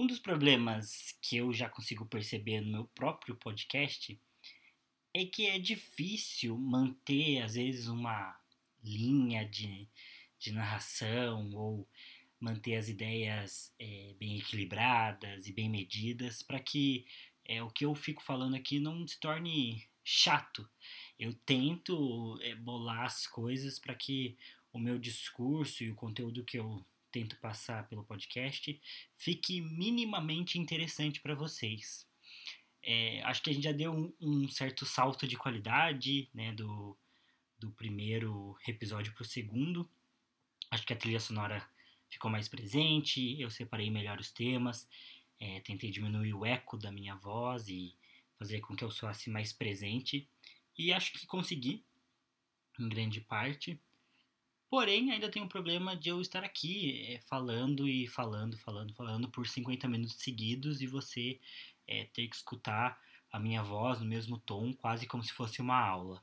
Um dos problemas que eu já consigo perceber no meu próprio podcast é que é difícil manter, às vezes, uma linha de, de narração ou manter as ideias é, bem equilibradas e bem medidas para que é, o que eu fico falando aqui não se torne chato. Eu tento é, bolar as coisas para que o meu discurso e o conteúdo que eu tento passar pelo podcast fique minimamente interessante para vocês. É, acho que a gente já deu um, um certo salto de qualidade né, do, do primeiro episódio para o segundo. Acho que a trilha sonora ficou mais presente, eu separei melhor os temas, é, tentei diminuir o eco da minha voz e fazer com que eu soasse mais presente. E acho que consegui, em grande parte. Porém, ainda tem um problema de eu estar aqui é, falando e falando, falando, falando por 50 minutos seguidos e você é, ter que escutar a minha voz no mesmo tom, quase como se fosse uma aula.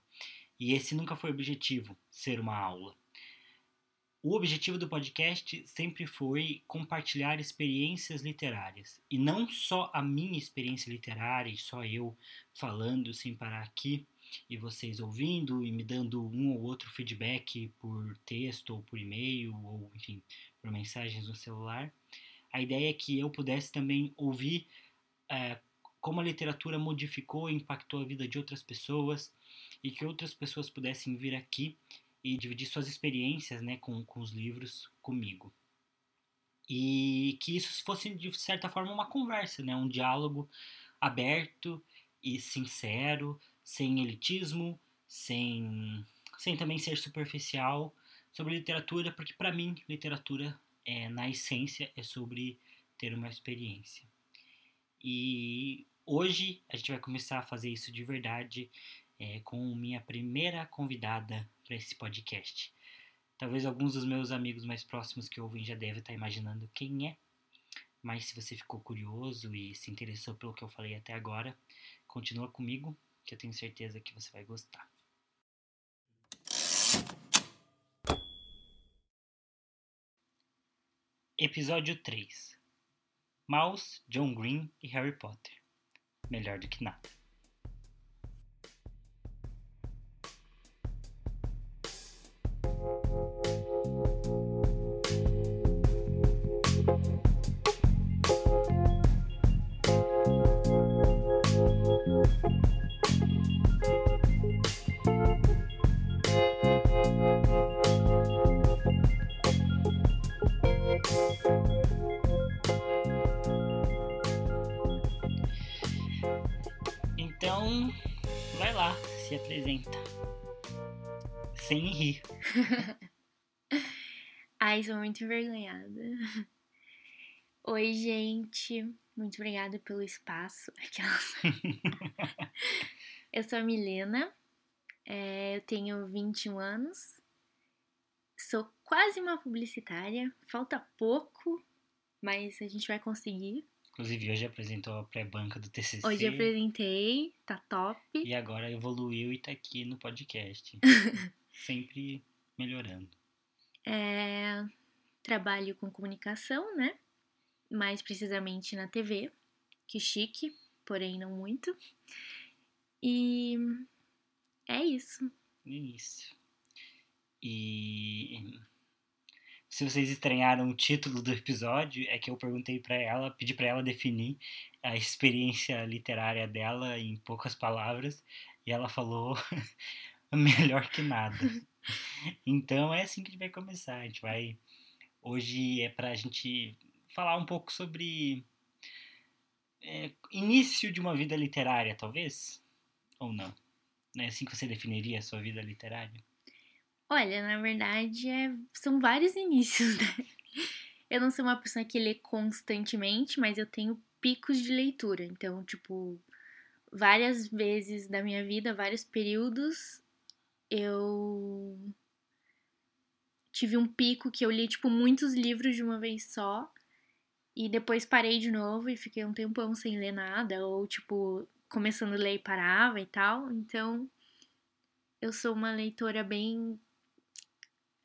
E esse nunca foi o objetivo, ser uma aula. O objetivo do podcast sempre foi compartilhar experiências literárias. E não só a minha experiência literária, e só eu falando sem parar aqui, e vocês ouvindo e me dando um ou outro feedback por texto ou por e-mail, ou enfim, por mensagens no celular. A ideia é que eu pudesse também ouvir é, como a literatura modificou e impactou a vida de outras pessoas e que outras pessoas pudessem vir aqui e dividir suas experiências né, com, com os livros comigo. E que isso fosse, de certa forma, uma conversa, né, um diálogo aberto e sincero, sem elitismo, sem, sem também ser superficial sobre literatura, porque para mim, literatura, é, na essência, é sobre ter uma experiência. E hoje a gente vai começar a fazer isso de verdade é, com minha primeira convidada para esse podcast. Talvez alguns dos meus amigos mais próximos que ouvem já devem estar imaginando quem é, mas se você ficou curioso e se interessou pelo que eu falei até agora, continua comigo que eu tenho certeza que você vai gostar. Episódio 3 Mouse, John Green e Harry Potter. Melhor do que nada. Ai, sou muito envergonhada. Oi, gente. Muito obrigada pelo espaço. eu sou a Milena. É, eu tenho 21 anos. Sou quase uma publicitária. Falta pouco, mas a gente vai conseguir. Inclusive, hoje apresentou a pré-banca do TCC. Hoje apresentei, tá top. E agora evoluiu e tá aqui no podcast. Sempre melhorando. É, trabalho com comunicação, né? Mais precisamente na TV. Que chique, porém não muito. E é isso. É isso. E se vocês estranharam o título do episódio, é que eu perguntei para ela, pedi para ela definir a experiência literária dela em poucas palavras, e ela falou melhor que nada. Então é assim que a gente vai começar. A gente vai hoje é para a gente falar um pouco sobre é, início de uma vida literária, talvez, ou não? Não é assim que você definiria a sua vida literária? Olha, na verdade, é... são vários inícios, né? Eu não sou uma pessoa que lê constantemente, mas eu tenho picos de leitura. Então, tipo, várias vezes da minha vida, vários períodos, eu tive um pico que eu li, tipo, muitos livros de uma vez só. E depois parei de novo e fiquei um tempão sem ler nada. Ou, tipo, começando a ler e parava e tal. Então, eu sou uma leitora bem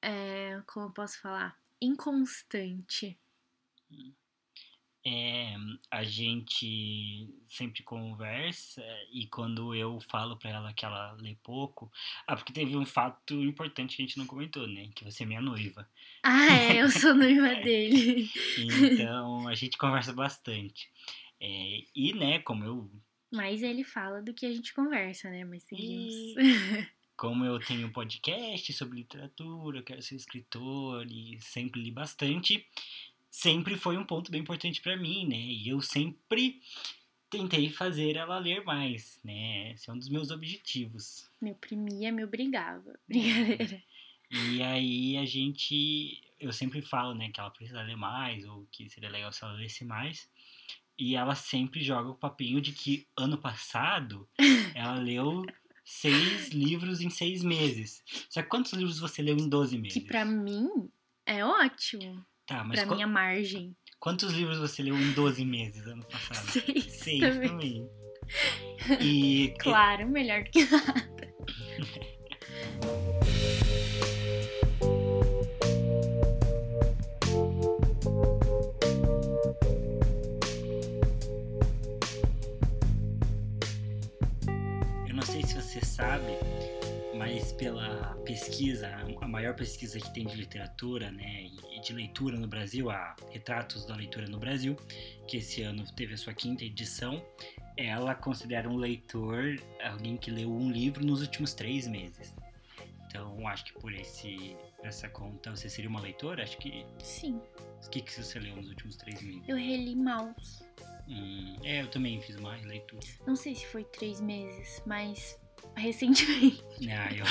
é, como eu posso falar, inconstante. É, a gente sempre conversa e quando eu falo para ela que ela lê pouco, ah, porque teve um fato importante que a gente não comentou, né? Que você é minha noiva. Ah, é, eu sou noiva dele. então a gente conversa bastante. É, e, né, como eu. Mais ele fala do que a gente conversa, né? Mas seguimos. E... Como eu tenho um podcast sobre literatura, quero ser escritor e sempre li bastante, sempre foi um ponto bem importante para mim, né? E eu sempre tentei fazer ela ler mais, né? Esse é um dos meus objetivos. Me oprimia, me obrigava. Brincadeira. E aí a gente. Eu sempre falo, né, que ela precisa ler mais, ou que seria legal se ela lesse mais. E ela sempre joga o papinho de que ano passado ela leu seis livros em seis meses. Só que quantos livros você leu em 12 meses? Que pra mim é ótimo. Tá, mas pra minha margem. Quantos livros você leu em 12 meses ano passado? Seis. Seis também. também. E. Claro, melhor do que nada. Pela pesquisa, a maior pesquisa que tem de literatura, né, e de leitura no Brasil, a Retratos da Leitura no Brasil, que esse ano teve a sua quinta edição, ela considera um leitor alguém que leu um livro nos últimos três meses. Então, acho que por esse essa conta você seria uma leitora? Acho que. Sim. O que, que você leu nos últimos três meses? Eu reli Maus. Hum, é, eu também fiz uma releitura. Não sei se foi três meses, mas recentemente. Ah, eu,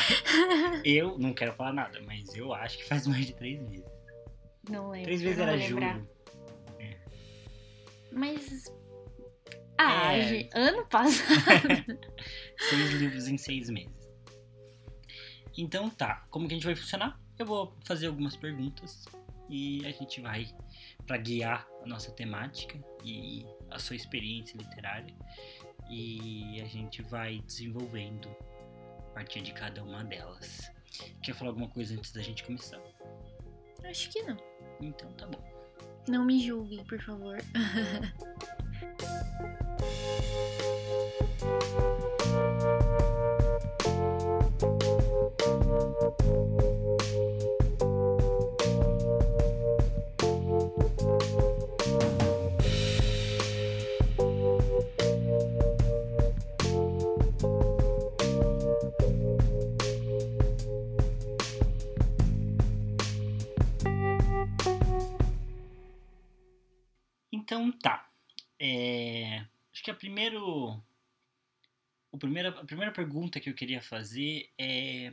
eu não quero falar nada, mas eu acho que faz mais de três meses. Não lembro. Três vezes era julho. É. Mas. Ah, é... ano passado. seis livros em seis meses. Então tá, como que a gente vai funcionar? Eu vou fazer algumas perguntas e a gente vai para guiar a nossa temática e a sua experiência literária e a gente vai desenvolvendo a partir de cada uma delas. Quer falar alguma coisa antes da gente começar? Acho que não. Então tá bom. Não me julguem, por favor. primeiro, o primeiro, a primeira pergunta que eu queria fazer é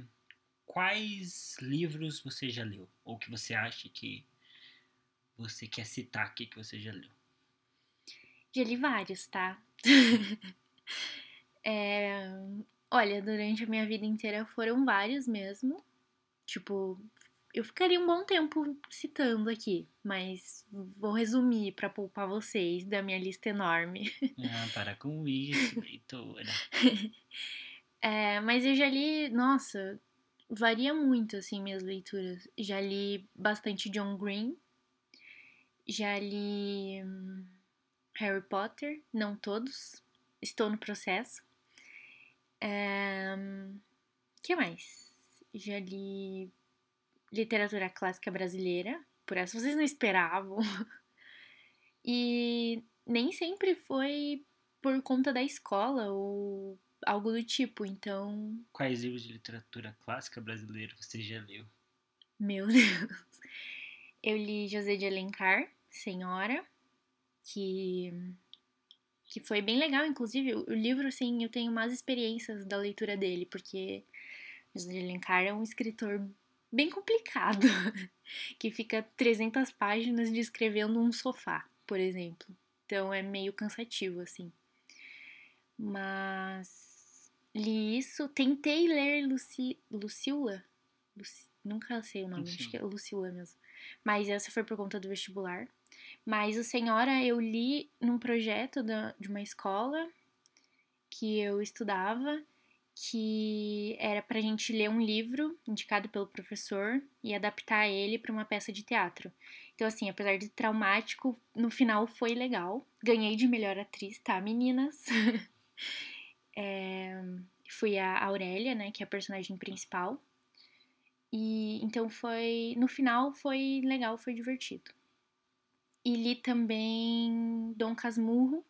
quais livros você já leu? Ou que você acha que você quer citar aqui que você já leu? Já li vários, tá? é, olha, durante a minha vida inteira foram vários mesmo. Tipo, eu ficaria um bom tempo citando aqui, mas vou resumir para poupar vocês da minha lista enorme. Ah, para com isso, leitora. é, mas eu já li, nossa, varia muito assim minhas leituras. Já li bastante John Green, já li hum, Harry Potter, não todos, estou no processo. É, que mais? Já li literatura clássica brasileira, por essa vocês não esperavam. E nem sempre foi por conta da escola ou algo do tipo, então. Quais livros de literatura clássica brasileira você já leu? Meu Deus! Eu li José de Alencar, Senhora, que que foi bem legal, inclusive o livro assim, eu tenho mais experiências da leitura dele, porque José de Alencar é um escritor bem complicado, que fica 300 páginas descrevendo um sofá, por exemplo. Então é meio cansativo, assim. Mas li isso, tentei ler Luci, Lucila, Luci, nunca sei o nome, Sim. acho que é Lucila mesmo. Mas essa foi por conta do vestibular. Mas o Senhora eu li num projeto da, de uma escola que eu estudava que era pra gente ler um livro indicado pelo professor e adaptar ele para uma peça de teatro. Então, assim, apesar de traumático, no final foi legal. Ganhei de melhor atriz, tá, meninas? é, fui a Aurélia, né, que é a personagem principal. E então foi. No final foi legal, foi divertido. E li também Dom Casmurro,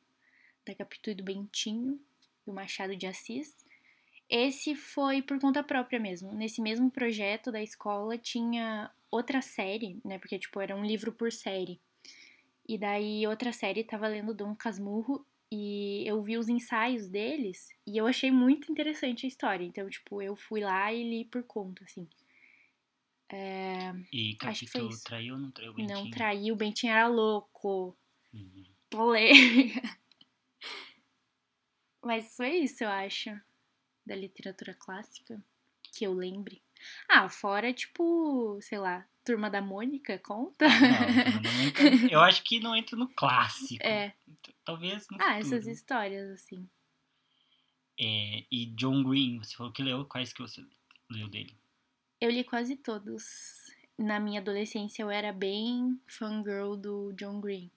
da Capitu do Bentinho, do Machado de Assis. Esse foi por conta própria mesmo. Nesse mesmo projeto da escola tinha outra série, né? Porque, tipo, era um livro por série. E daí outra série tava lendo Dom Casmurro e eu vi os ensaios deles e eu achei muito interessante a história. Então, tipo, eu fui lá e li por conta, assim. É... E Capitão traiu ou não traiu o Bentinho? Não traiu, o Bentinho era louco. Uhum. Polêmica. Mas foi isso, eu acho, da literatura clássica, que eu lembre. Ah, fora, tipo, sei lá, Turma da Mônica, conta? Ah, não, Turma da Mônica, eu acho que não entra no clássico. É. Talvez no Ah, futuro. essas histórias, assim. É, e John Green, você falou que leu, quais que você leu dele? Eu li quase todos. Na minha adolescência eu era bem fangirl do John Green.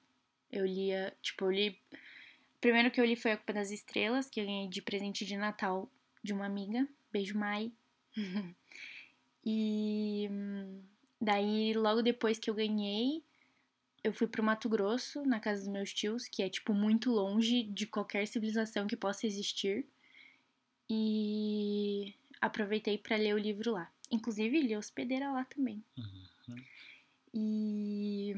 Eu lia, tipo, eu li. Primeiro que eu li foi A Culpa das Estrelas, que eu ganhei de presente de Natal de uma amiga. Beijo, Mai. e daí, logo depois que eu ganhei, eu fui pro Mato Grosso, na casa dos meus tios, que é, tipo, muito longe de qualquer civilização que possa existir. E aproveitei para ler o livro lá. Inclusive, li hospedeira lá também. Uhum. E.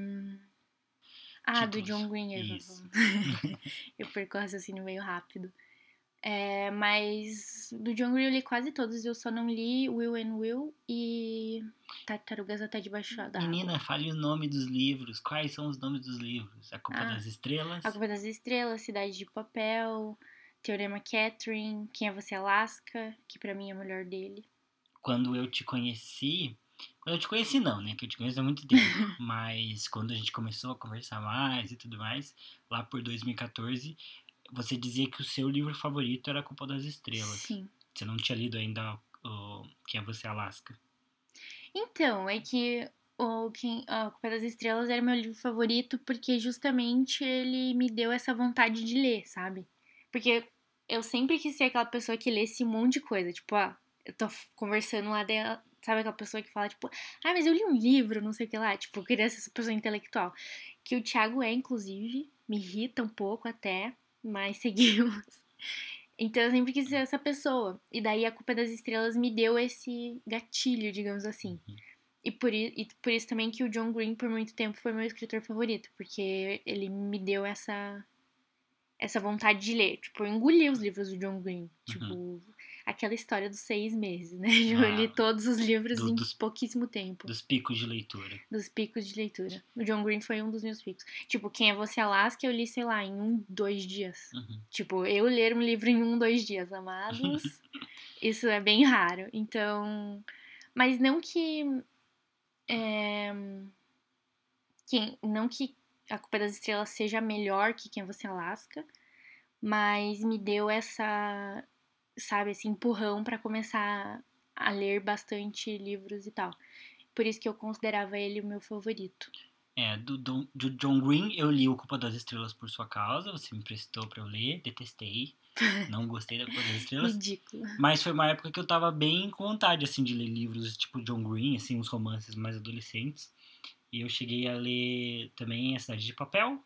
Ah, Títulos. do John Green. Eu perco o raciocínio meio rápido. É, mas do John Green eu li quase todos, eu só não li Will and Will e Tartarugas até debaixo da água. Menina, fale o nome dos livros. Quais são os nomes dos livros? A Culpa Ah, das Estrelas? A Culpa das Estrelas, Cidade de Papel, Teorema Catherine, Quem é Você Alaska, que pra mim é o melhor dele. Quando eu te conheci. Quando eu te conheci, não, né? Que eu te conheço há muito tempo. mas quando a gente começou a conversar mais e tudo mais, lá por 2014, você dizia que o seu livro favorito era A Culpa das Estrelas. Sim. Você não tinha lido ainda o Quem é Você Alaska. Então, é que o Quem, A Culpa das Estrelas era meu livro favorito porque justamente ele me deu essa vontade de ler, sabe? Porque eu sempre quis ser aquela pessoa que lesse um monte de coisa. Tipo, ah, eu tô conversando lá dela. Sabe aquela pessoa que fala, tipo, ah, mas eu li um livro, não sei o que lá. Tipo, eu queria ser essa pessoa intelectual. Que o Thiago é, inclusive, me irrita um pouco até, mas seguimos. Então eu sempre quis ser essa pessoa. E daí a Culpa das Estrelas me deu esse gatilho, digamos assim. Uhum. E por, e por isso também que o John Green, por muito tempo, foi meu escritor favorito. Porque ele me deu essa essa vontade de ler. Tipo, eu engoli os livros do John Green. Tipo, aquela história dos seis meses, né? Eu Ah, li todos os livros do- em dos- pouquíssimo tempo. Dos picos de leitura. Dos picos de leitura. O John Green foi um dos meus picos. Tipo, Quem é Você Alaska, eu li, sei lá, em um, dois dias. Uhum. Tipo, eu ler um livro em um, dois dias, amados, isso é bem raro. Então, mas não que, é, que não que a Culpa das Estrelas seja melhor que Quem Você Alaska, mas me deu essa, sabe, esse empurrão pra começar a ler bastante livros e tal. Por isso que eu considerava ele o meu favorito. É, do, Dom- do John Green, eu li O Culpa das Estrelas por sua causa. Você me emprestou pra eu ler, detestei. Não gostei da Culpa das Estrelas. Ridículo. Mas foi uma época que eu tava bem com vontade, assim, de ler livros tipo John Green, assim, uns romances mais adolescentes. E eu cheguei a ler também A Cidade de Papel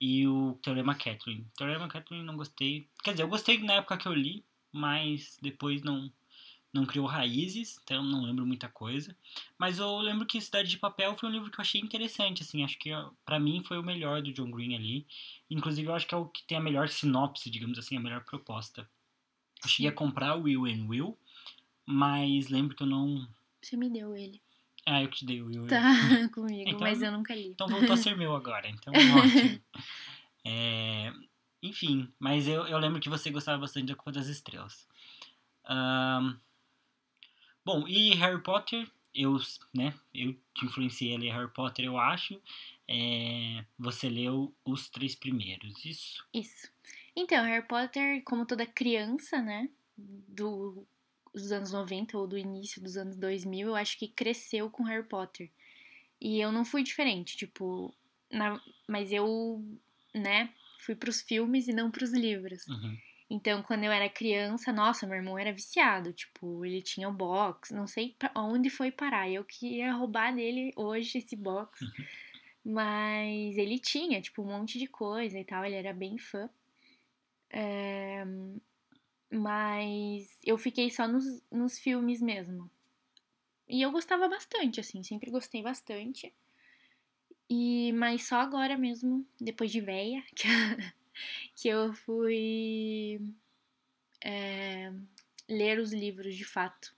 e o Teorema Catherine. Teorema Catherine não gostei. Quer dizer, eu gostei na época que eu li, mas depois não, não criou raízes, então não lembro muita coisa. Mas eu lembro que Cidade de Papel foi um livro que eu achei interessante, assim, acho que ó, pra mim foi o melhor do John Green ali. Inclusive eu acho que é o que tem a melhor sinopse, digamos assim, a melhor proposta. Eu cheguei a comprar o Will and Will, mas lembro que eu não. Você me deu ele. Ah, eu que te dei o Will. Tá comigo, Então- mas eu nunca li. Então voltou a ser meu agora, então ótimo. É, enfim, mas eu, eu lembro que você gostava bastante da Culpa das Estrelas. Ahn, bom, e Harry Potter, eu, né, eu te influenciei a ler Harry Potter, eu acho. É, você leu os três primeiros, isso? Isso. Então, Harry Potter, como toda criança, né? do, dos anos 90 ou do início dos anos 2000, eu acho que cresceu com Harry Potter. E eu não fui diferente, tipo, na, mas eu, né, fui pros filmes e não pros livros. Uhum. Então, quando eu era criança, nossa, meu irmão era viciado. Tipo, ele tinha o box, não sei onde foi parar. Eu queria roubar dele hoje esse box. Uhum. Mas ele tinha, tipo, um monte de coisa e tal. Ele era bem fã. É... Mas eu fiquei só nos, nos filmes mesmo. E eu gostava bastante, assim, sempre gostei bastante. E, mas só agora mesmo, depois de véia, que, que eu fui é, ler os livros de fato.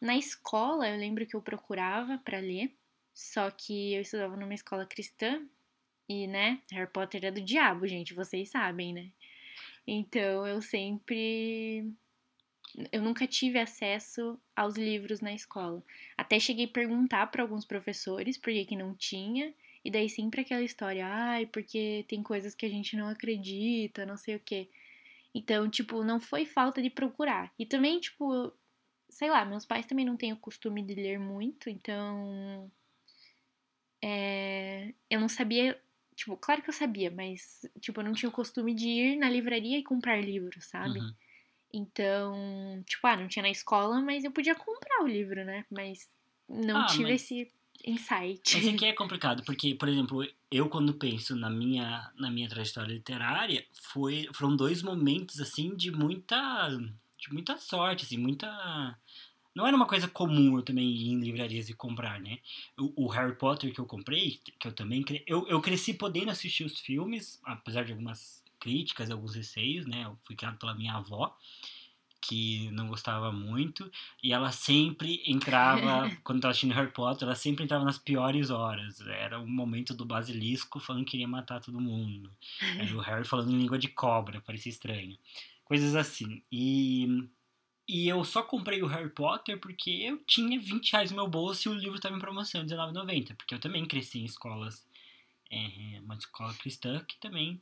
Na escola, eu lembro que eu procurava para ler, só que eu estudava numa escola cristã e, né, Harry Potter é do diabo, gente, vocês sabem, né? Então eu sempre. Eu nunca tive acesso aos livros na escola. Até cheguei a perguntar para alguns professores por que não tinha. E daí sempre aquela história, ai, porque tem coisas que a gente não acredita, não sei o quê. Então, tipo, não foi falta de procurar. E também, tipo, sei lá, meus pais também não têm o costume de ler muito, então. É, eu não sabia Tipo, claro que eu sabia, mas, tipo, eu não tinha o costume de ir na livraria e comprar livros, sabe? Uhum. Então, tipo, ah, não tinha na escola, mas eu podia comprar o livro, né? Mas não Ah, tive mas- esse insight. Mas aqui é complicado, porque, por exemplo, eu quando penso na minha, na minha trajetória literária, foi, foram dois momentos, assim, de muita, de muita sorte, assim, muita... Não era uma coisa comum eu também ir em livrarias e comprar, né? O, o Harry Potter que eu comprei, que eu também... cre- Eu, eu cresci podendo assistir os filmes, apesar de algumas críticas, alguns receios, né? Eu fui criado pela minha avó, que não gostava muito, e ela sempre entrava, quando tava assistindo Harry Potter, ela sempre entrava nas piores horas. Era o momento do basilisco falando que queria matar todo mundo. Era o Harry falando em língua de cobra, parecia estranho. Coisas assim. E, e eu só comprei o Harry Potter porque eu tinha 20 reais no meu bolso e o livro estava em promoção, R$19,90. Porque eu também cresci em escolas, é, uma escola cristã que também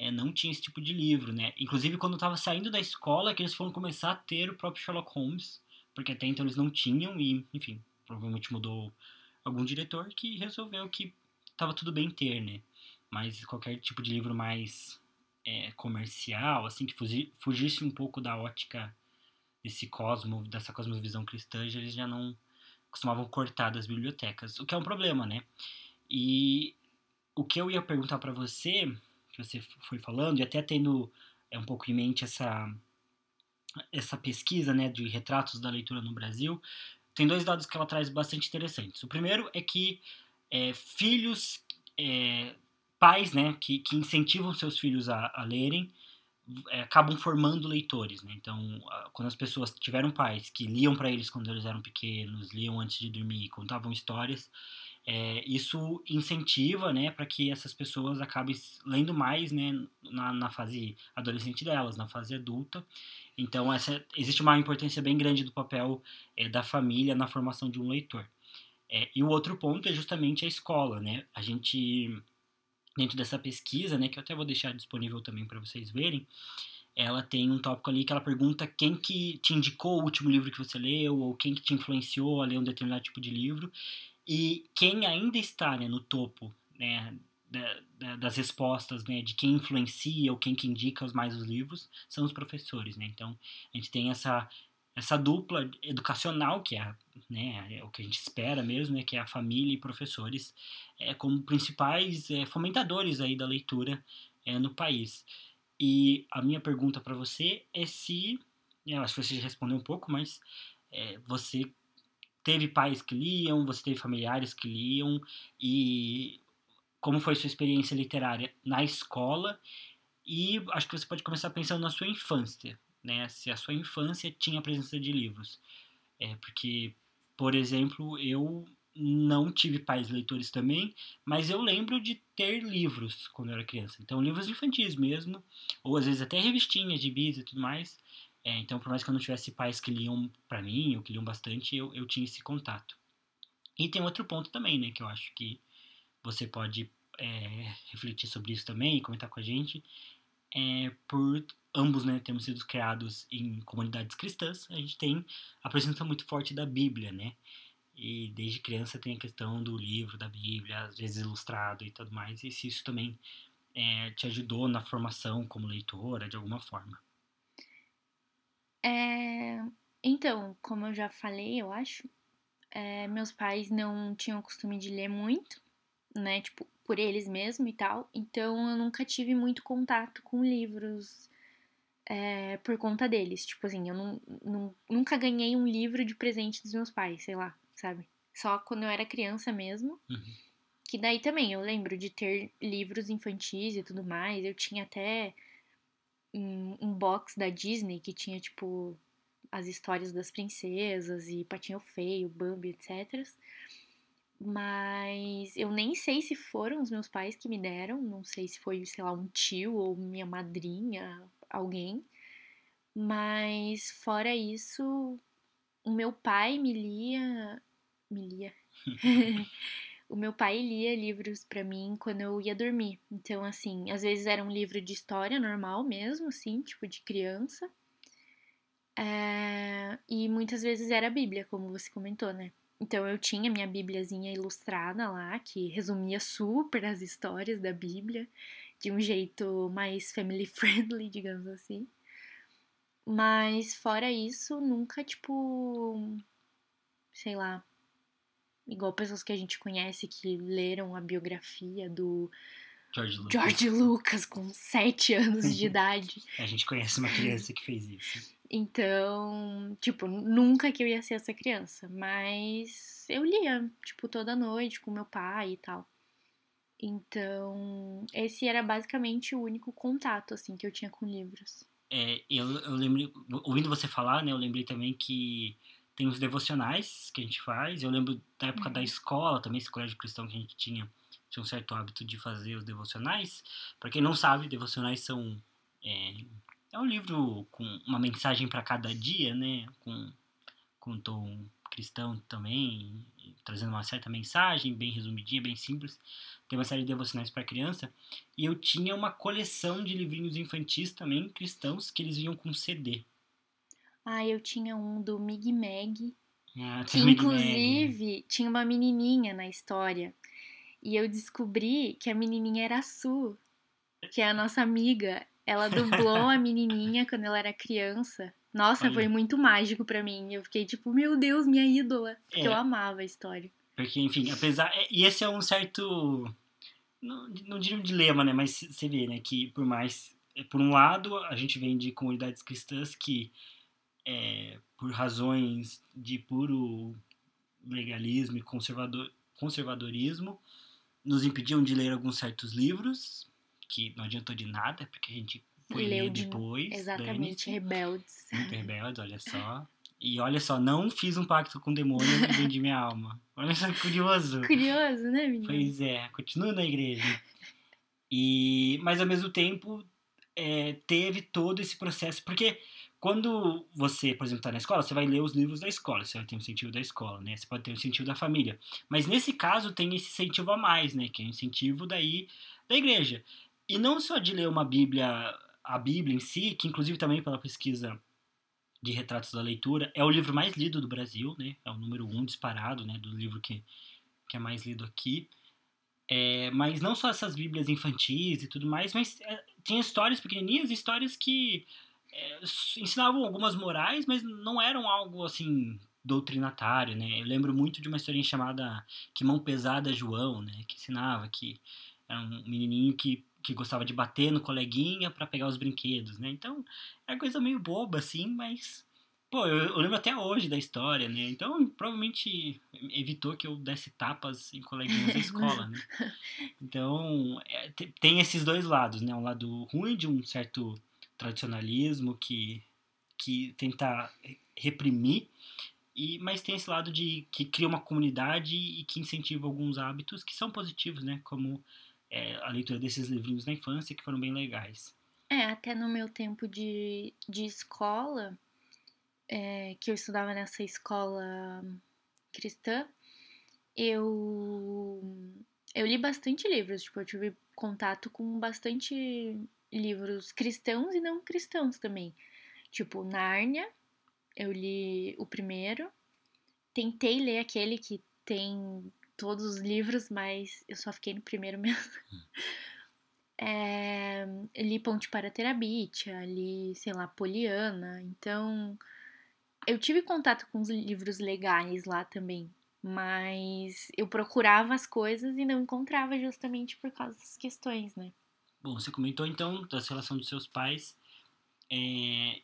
é, não tinha esse tipo de livro, né? Inclusive, quando eu tava saindo da escola, que eles foram começar a ter o próprio Sherlock Holmes, porque até então eles não tinham e, enfim, provavelmente mudou algum diretor que resolveu que tava tudo bem ter, né? Mas qualquer tipo de livro mais é, comercial, assim, que fugi- fugisse um pouco da ótica desse cosmo, dessa cosmovisão cristã, eles já não costumavam cortar das bibliotecas, o que é um problema, né? E o que eu ia perguntar pra você, que você foi falando, e até tendo é, um pouco em mente essa, essa pesquisa né, de retratos da leitura no Brasil, tem dois dados que ela traz bastante interessantes. O primeiro é que é, filhos, é, pais né, que, que incentivam seus filhos a, a lerem, é, acabam formando leitores. Né? Então, quando as pessoas tiveram pais que liam para eles quando eles eram pequenos, liam antes de dormir, contavam histórias, é, isso incentiva, né, para que essas pessoas acabem lendo mais, né, na, na fase adolescente delas, na fase adulta. Então, essa, existe uma importância bem grande do papel é, da família na formação de um leitor. É, e o outro ponto é justamente a escola, né? A gente, dentro dessa pesquisa, né, que eu até vou deixar disponível também para vocês verem, ela tem um tópico ali que ela pergunta quem que te indicou o último livro que você leu, ou quem que te influenciou a ler um determinado tipo de livro. E quem ainda está né, no topo né, da- da- das respostas né, de quem influencia ou quem que indica os mais os livros são os professores. Né? Então, a gente tem essa, essa dupla educacional, que é, né, é o que a gente espera mesmo, né, que é a família e professores, é, como principais é, fomentadores aí da leitura é, no país. E a minha pergunta para você é se, eu acho que você já respondeu um pouco, mas é, você teve pais que liam, você teve familiares que liam, e como foi sua experiência literária na escola? E acho que você pode começar pensando na sua infância, né? Se a sua infância tinha presença de livros. É, porque, por exemplo, eu não tive pais leitores também, mas eu lembro de ter livros quando eu era criança. Então, livros infantis mesmo, ou às vezes até revistinhas de bis e tudo mais. É, então, por mais que eu não tivesse pais que liam pra mim, ou que liam bastante, eu, eu tinha esse contato. E tem outro ponto também, né, que eu acho que você pode é, refletir sobre isso também e comentar com a gente, é, por ambos né, termos sido criados em comunidades cristãs, a gente tem a presença muito forte da Bíblia, né? E desde criança tem a questão do livro da Bíblia, às vezes ilustrado e tudo mais, e se isso também é, te ajudou na formação como leitora, de alguma forma. É, então, como eu já falei, eu acho, é, meus pais não tinham o costume de ler muito, né? Tipo, por eles mesmos e tal. Então eu nunca tive muito contato com livros é, por conta deles. Tipo assim, eu não, não, nunca ganhei um livro de presente dos meus pais, sei lá, sabe? Só quando eu era criança mesmo. Uhum. Que daí também eu lembro de ter livros infantis e tudo mais. Eu tinha até um, um box da Disney que tinha, tipo, as histórias das princesas e Patinho Feio, Bambi, etc. Mas eu nem sei se foram os meus pais que me deram, não sei se foi, sei lá, um tio ou minha madrinha, alguém. Mas fora isso, o meu pai me lia. Me lia. o meu pai lia livros para mim quando eu ia dormir. Então, assim, às vezes era um livro de história normal mesmo, assim, tipo de criança. É, e muitas vezes era a Bíblia, como você comentou, né? Então eu tinha minha Bíbliazinha ilustrada lá, que resumia super as histórias da Bíblia, de um jeito mais family friendly, digamos assim. Mas fora isso, nunca, tipo, sei lá, igual pessoas que a gente conhece que leram a biografia do George Lucas, George Lucas com sete anos de idade. a gente conhece uma criança que fez isso. Então, tipo, nunca que eu ia ser essa criança, mas eu lia, tipo, toda noite com meu pai e tal. Então, esse era basicamente o único contato, assim, que eu tinha com livros. É, eu, eu lembrei, ouvindo você falar, né, eu lembrei também que tem os devocionais que a gente faz. Eu lembro da época uhum. da escola, também, esse colégio cristão que a gente tinha, tinha um certo hábito de fazer os devocionais. Para quem não sabe, devocionais são é, é um livro com uma mensagem para cada dia, né? Com, com tom cristão também, trazendo uma certa mensagem, bem resumidinha, bem simples. Tem uma série de devocionais para criança. E eu tinha uma coleção de livrinhos infantis também, cristãos, que eles vinham com CD. Ah, eu tinha um do Mig Mag. Ah, que inclusive tinha uma menininha na história. E eu descobri que a menininha era a Su, que é a nossa amiga. Ela dublou a menininha quando ela era criança. Nossa, Olha. foi muito mágico para mim. Eu fiquei tipo, meu Deus, minha ídola. Porque é. eu amava a história. Porque, enfim, apesar. É, e esse é um certo. Não, não diria um dilema, né? Mas você vê, né? Que por mais. É, por um lado, a gente vem de comunidades cristãs que, é, por razões de puro legalismo e conservador, conservadorismo, nos impediam de ler alguns certos livros, que não adiantou de nada, porque a gente foi Leu ler depois. Exatamente, rebeldes. Muito rebeldes, olha só. E olha só, não fiz um pacto com o demônio e vendi minha alma. Olha só, curioso. Curioso, né, menino? Pois é, continua na igreja. E, mas ao mesmo tempo, é, teve todo esse processo, porque quando você, por exemplo, está na escola, você vai ler os livros da escola, você vai ter um incentivo da escola, né? Você pode ter um incentivo da família. Mas nesse caso tem esse incentivo a mais, né? Que é o incentivo daí da igreja. E não só de ler uma Bíblia, a Bíblia em si, que inclusive também pela pesquisa de retratos da leitura, é o livro mais lido do Brasil, né? É o número um disparado, né? Do livro que, que é mais lido aqui. É, mas não só essas Bíblias infantis e tudo mais, mas é, tinha histórias pequenininhas, histórias que é, ensinavam algumas morais, mas não eram algo assim doutrinatário, né? Eu lembro muito de uma historinha chamada Que Mão Pesada João, né? Que ensinava que era um menininho que que gostava de bater no coleguinha para pegar os brinquedos, né? Então, é coisa meio boba, assim, mas. Pô, eu, eu, lembro até hoje da história, né? Então, provavelmente evitou que eu desse tapas em coleguinhas da escola, né? Então, é, tem esses dois lados, né? Um lado ruim de um certo tradicionalismo que, que tenta reprimir, e, mas tem esse lado de que cria uma comunidade e que incentiva alguns hábitos que são positivos, né? Como é, a leitura desses livrinhos na infância que foram bem legais. É, até no meu tempo de, de escola, é, que eu estudava nessa escola cristã, eu, eu li bastante livros, tipo, eu tive contato com bastante livros cristãos e não cristãos também. Tipo, Nárnia, eu li o primeiro. Tentei ler aquele que tem todos os livros, mas eu só fiquei no primeiro mesmo. Hum. É, li Ponte para Terabitia, li, sei lá, Poliana. Então, eu tive contato com os livros legais lá também, mas eu procurava as coisas e não encontrava justamente por causa das questões, né? Bom, você comentou então da relação dos seus pais é,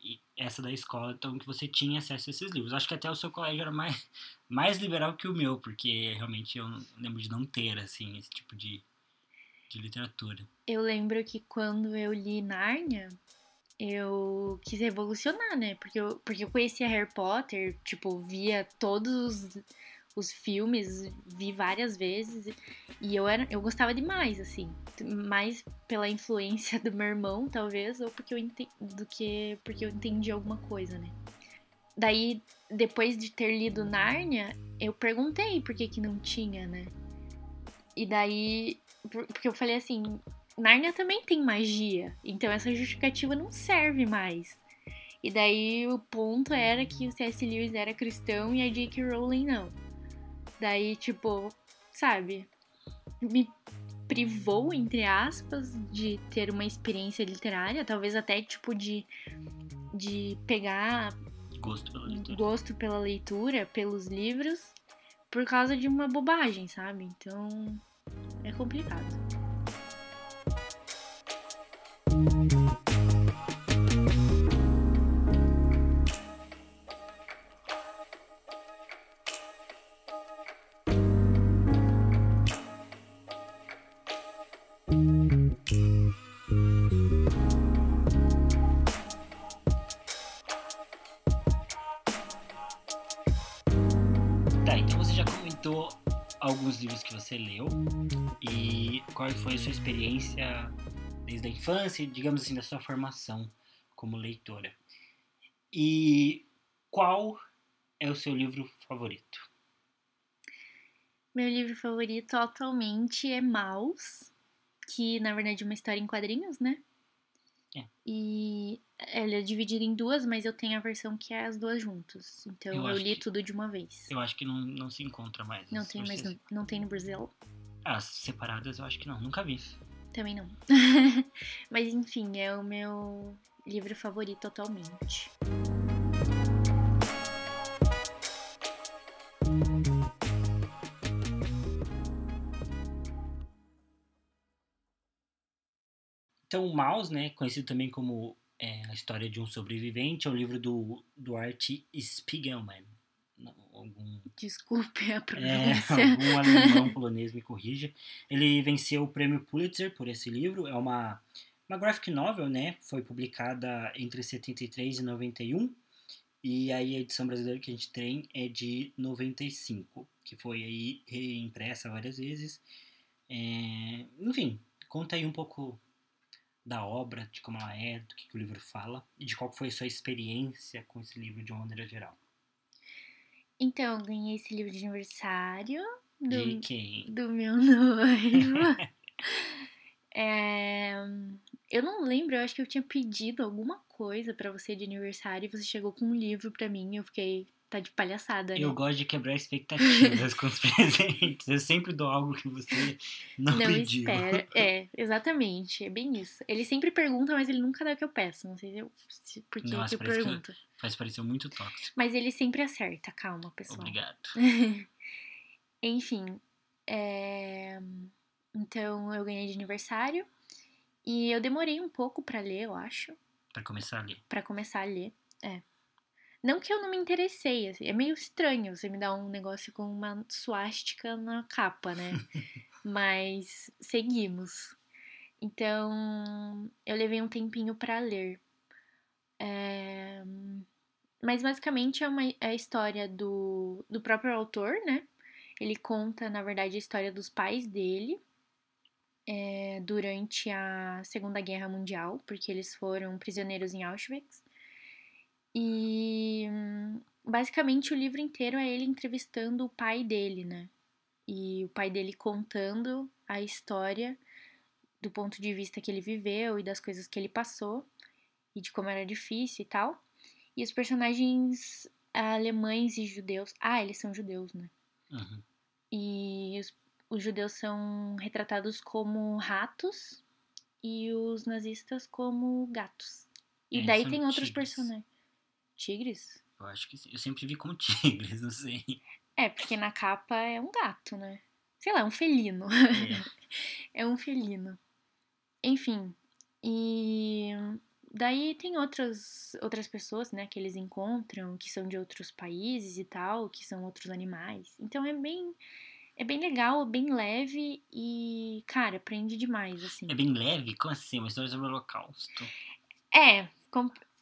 e essa da escola, então que você tinha acesso a esses livros. Acho que até o seu colégio era mais, mais liberal que o meu, porque realmente eu lembro de não ter assim esse tipo de, de literatura. Eu lembro que quando eu li Nárnia, eu quis revolucionar, né? Porque eu, porque eu conhecia Harry Potter, tipo, via todos os, os filmes, vi várias vezes, e eu, era, eu gostava demais, assim. Mais pela influência do meu irmão, talvez, ou porque eu entendi, do que porque eu entendi alguma coisa, né? Daí, depois de ter lido Nárnia, eu perguntei por que que não tinha, né? E daí, porque eu falei assim, Nárnia também tem magia, então essa justificativa não serve mais. E daí o ponto era que o C.S. Lewis era cristão e a J.K. Rowling não. Daí, tipo, sabe, me privou, entre aspas, de ter uma experiência literária, talvez até tipo de, de pegar gosto pela leitura. gosto pela leitura, pelos livros, por causa de uma bobagem, sabe? Então é complicado. Livros que você leu e qual foi a sua experiência desde a infância, digamos assim, da sua formação como leitora. E qual é o seu livro favorito? Meu livro favorito atualmente é Maus, que na verdade é uma história em quadrinhos, né? É. E ela é dividida em duas, mas eu tenho a versão que é as duas juntas. Então eu, eu li tudo de uma vez. Eu acho que não, não se encontra mais. Não tem mais, não, não tem no Brasil? As separadas eu acho que não, nunca vi. Também não. Mas enfim, é o meu livro favorito atualmente. Então, o Mouse, né, conhecido também como é, A História de um Sobrevivente, é um livro do Duarte Spiegelman algum. Desculpe a pronúncia. É, algum alemão polonês me corrija. Ele venceu o prêmio Pulitzer por esse livro. É uma, uma graphic novel, né? Foi publicada entre 73 e 91. E aí a edição brasileira que a gente tem é de 95, que foi aí reimpressa várias vezes. É, enfim, conta aí um pouco da obra, de como ela é, do que, que o livro fala e de qual foi a sua experiência com esse livro de uma maneira geral. Então, eu ganhei esse livro de aniversário do, de quem? do meu noivo. é, eu não lembro, eu acho que eu tinha pedido alguma coisa para você de aniversário e você chegou com um livro para mim e eu fiquei, tá de palhaçada, né? Eu gosto de quebrar expectativas com os presentes. Eu sempre dou algo que você não, não pediu. espera. É, exatamente. É bem isso. Ele sempre pergunta, mas ele nunca dá o que eu peço. Não sei se eu, se, por que eu pergunto. Que Faz parecer muito tóxico. Mas ele sempre acerta, calma, pessoal. Obrigado. Enfim, é... então eu ganhei de aniversário e eu demorei um pouco para ler, eu acho. Para começar a ler. Para começar a ler, é. Não que eu não me interessei, assim, é meio estranho você me dar um negócio com uma suástica na capa, né? Mas seguimos. Então, eu levei um tempinho para ler. É... Mas basicamente é, uma, é a história do, do próprio autor, né? Ele conta, na verdade, a história dos pais dele é, durante a Segunda Guerra Mundial, porque eles foram prisioneiros em Auschwitz. E basicamente o livro inteiro é ele entrevistando o pai dele, né? E o pai dele contando a história do ponto de vista que ele viveu e das coisas que ele passou e de como era difícil e tal. E os personagens alemães e judeus. Ah, eles são judeus, né? Uhum. E os, os judeus são retratados como ratos e os nazistas como gatos. E É, daí tem outros tigres. personagens. Tigres? Eu acho que sim. Eu sempre vi como tigres, não sei. É, porque na capa é um gato, né? Sei lá, é um felino. É. é um felino. Enfim, e daí tem outras, outras pessoas, né, que eles encontram, que são de outros países e tal, que são outros animais. Então é bem, é bem legal, bem leve e, cara, prende demais, assim. É bem leve? Como assim? Uma história sobre o holocausto. É,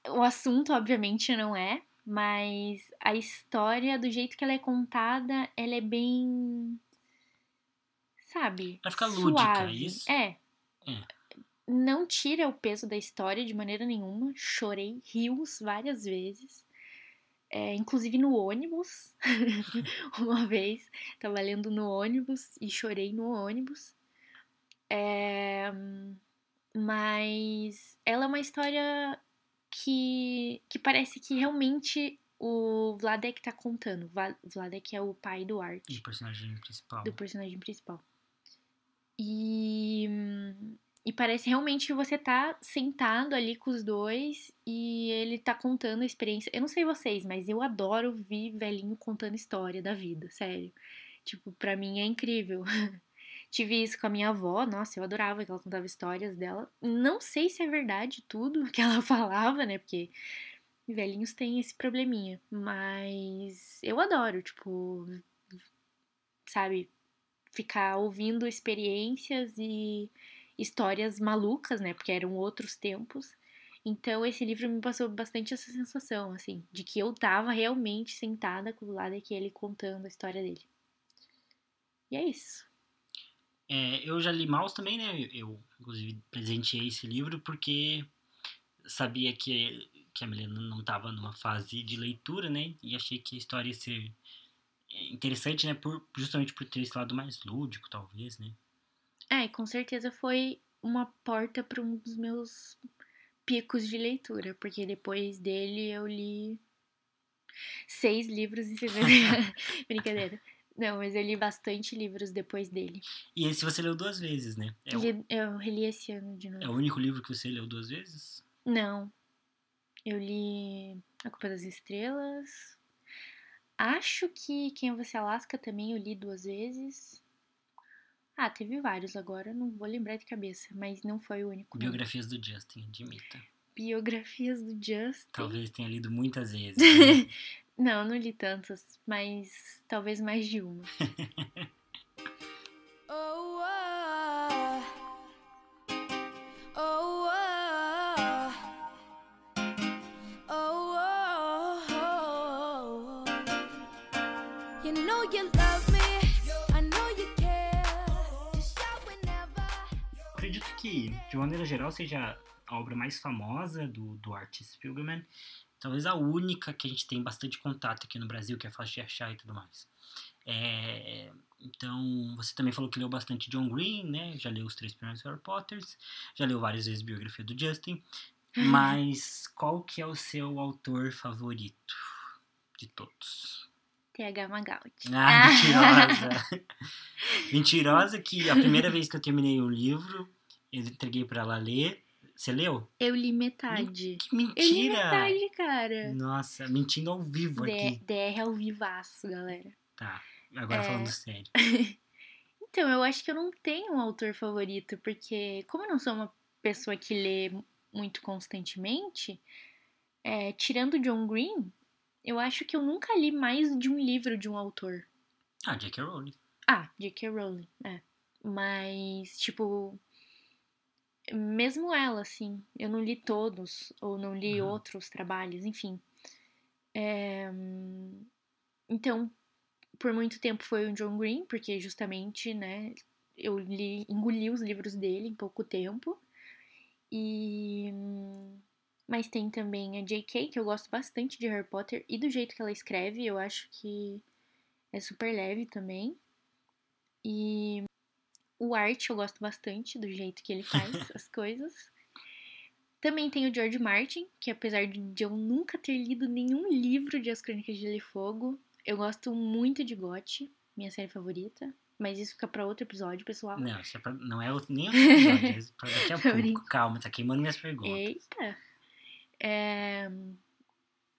o assunto obviamente não é, mas a história, do jeito que ela é contada, ela é bem. Sabe? Ficar lúdica, suave. isso? É. É. Não tira o peso da história de maneira nenhuma. Chorei rios várias vezes. É, inclusive no ônibus. Uma vez, tava lendo no ônibus e chorei no ônibus. É, mas ela é uma história que, que parece que realmente o Vladek tá contando. Vladek é o pai do Art, E o personagem principal. do personagem principal. E, e parece realmente que você tá sentado ali com os dois e ele tá contando a experiência. Eu não sei vocês, mas eu adoro ouvir velhinho contando história da vida, sério. Tipo, pra mim é incrível. Tive isso com a minha avó, nossa, eu adorava que ela contava histórias dela. Não sei se é verdade tudo que ela falava, né? Porque velhinhos têm esse probleminha, mas eu adoro, tipo, sabe, ficar ouvindo experiências e histórias malucas, né? Porque eram outros tempos. Então esse livro me passou bastante essa sensação, assim, de que eu tava realmente sentada com o lado daquele contando a história dele. E é isso. É, eu já li Maus também, né? Eu, inclusive, presenteei esse livro porque sabia que, que a Milena não estava numa fase de leitura, né? E achei que a história ia ser interessante, né? Por, justamente por ter esse lado mais lúdico, talvez, né? É, com certeza foi uma porta para um dos meus picos de leitura, porque depois dele eu li seis livros em seguida. Brincadeira. Não, mas eu li bastante livros depois dele. E esse você leu duas vezes, né? É, o, Eu reli esse ano de novo. é o único livro que você leu duas vezes? Não. Eu li A Culpa das Estrelas. Acho que Quem Você Alaska também eu li duas vezes. Ah, teve vários agora, não vou lembrar de cabeça, mas não foi o único. não. Biografias do Justin, admita. Biografias do Justin. Talvez tenha lido muitas vezes. né? Não, não li tantas, mas talvez mais de uma. Oh, oh, oh, oh, oh, oh. You know you love me, I know you care. Just shout whenever. acredito que, de maneira geral, seja a obra mais famosa do, do Artis Spiegelman. Talvez a única que a gente tem bastante contato aqui no Brasil, que é fácil de achar e tudo mais. É, então, você também falou que leu bastante John Green, né? Já leu os três primeiros Harry Potters, já leu várias vezes a biografia do Justin. Mas qual que é o seu autor favorito de todos? TH Magaldi. Ah, mentirosa! mentirosa que a primeira vez que eu terminei o livro, eu entreguei pra ela ler. Você leu? Eu li metade. Que Eu li mentira! metade, cara. Nossa, mentindo ao vivo D- aqui. DR ao vivaço, galera. Tá, agora É. falando sério. Então, eu acho que eu não tenho um autor favorito, porque como eu não sou uma pessoa que lê muito constantemente, é, tirando John Green, eu acho que eu nunca li mais de um livro de um autor. Ah, J.K. Rowling. Ah, J.K. Rowling, é. Mas, tipo, mesmo ela, assim, eu não li todos, ou não li Uhum. outros trabalhos, enfim. É, Então, por muito tempo foi o John Green, porque justamente, né, eu li, engoli os livros dele em pouco tempo. E. Mas tem também a J.K., que eu gosto bastante de Harry Potter e do jeito que ela escreve, eu acho que é super leve também. E O Art eu gosto bastante do jeito que ele faz as coisas. Também tem o George Martin, que apesar de eu nunca ter lido nenhum livro de As Crônicas de Gelo e Fogo, eu gosto muito de GOT, minha série favorita. Mas isso fica pra outro episódio, pessoal. Não, isso é pra, não é outro, nem outro episódio, é daqui a pouco. Calma, tá queimando minhas perguntas. Eita! É,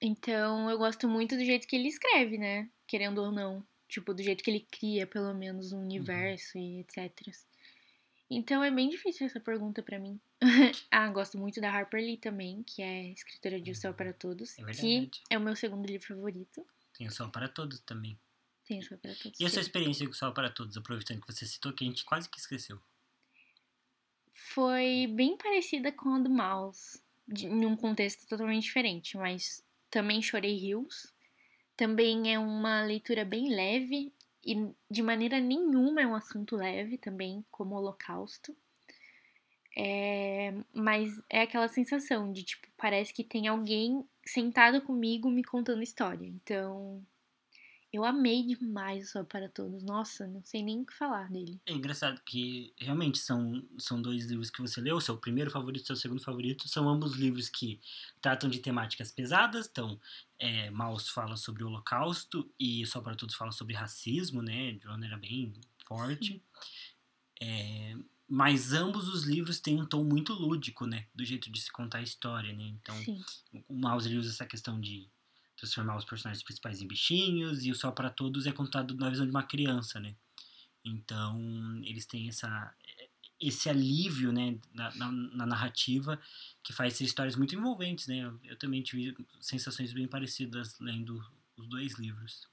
Então, eu gosto muito do jeito que ele escreve, né? Querendo ou não. Tipo, do jeito que ele cria, pelo menos, um universo e etc. Então, é bem difícil essa pergunta pra mim. ah, gosto muito da Harper Lee também, que é escritora de O Céu para Todos. É que verdade. é o meu segundo livro favorito. Tem o Sol para Todos também. Tem O Céu para Todos. E a sua experiência com o Sol para Todos, aproveitando que você citou, que a gente quase que esqueceu. foi bem parecida com a do Mouse, de- em um contexto totalmente diferente, mas também chorei rios. Também é uma leitura bem leve e de maneira nenhuma é um assunto leve também, como o Holocausto. É, mas é aquela sensação de tipo, parece que tem alguém sentado comigo me contando história. Então, eu amei demais o Sol para Todos. Nossa, não sei nem o que falar dele. É engraçado que realmente são, são dois livros que você leu, seu primeiro favorito e seu segundo favorito, são ambos livros que tratam de temáticas pesadas, então é, Maus fala sobre o holocausto e Só para Todos fala sobre racismo, né, de uma maneira bem forte. É, mas ambos os livros têm um tom muito lúdico, né, do jeito de se contar a história, né, então Sim. o Maus ele usa essa questão de transformar os personagens principais em bichinhos e o Sol para Todos é contado na visão de uma criança, né? Então eles têm essa esse alívio, né, na, na- na narrativa que faz ser histórias muito envolventes, né? Eu, também tive sensações bem parecidas lendo os dois livros.